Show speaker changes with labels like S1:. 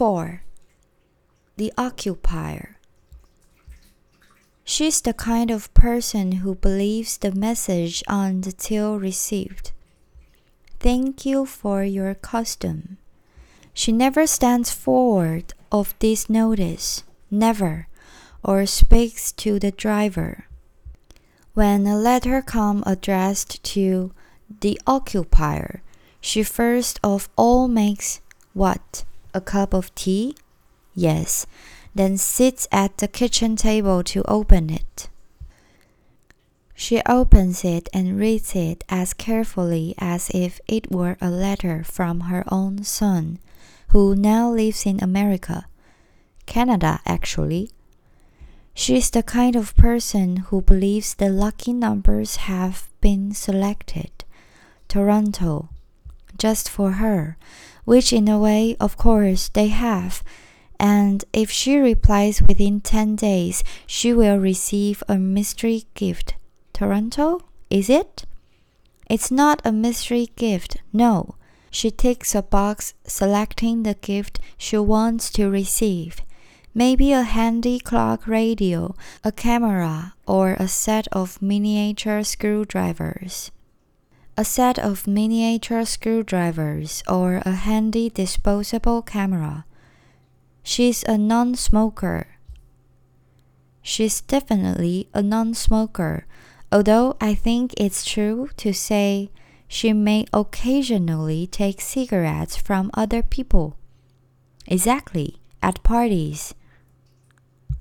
S1: 4. The occupier. She's the kind of person who believes the message on the till received. Thank you for your custom. She never stands forward of this notice, never, or speaks to the driver. When a letter come addressed to the occupier, she first of all makes what? A cup of tea? Yes, then sits at the kitchen table to open it. She opens it and reads it as carefully as if it were a letter from her own son, who now lives in America. Canada, actually. She's the kind of person who believes the lucky numbers have been selected. Toronto, just for her, which in a way, of course, they have. And if she replies within 10 days, she will receive a mystery gift. Toronto, is it? It's not a mystery gift, no. She takes a box selecting the gift she wants to receive. Maybe a handy clock radio, a camera, or a set of miniature screwdrivers. A set of miniature screwdrivers or a handy disposable camera. She's a non smoker. She's definitely a non smoker, although I think it's true to say she may occasionally take cigarettes from other people. Exactly, at parties.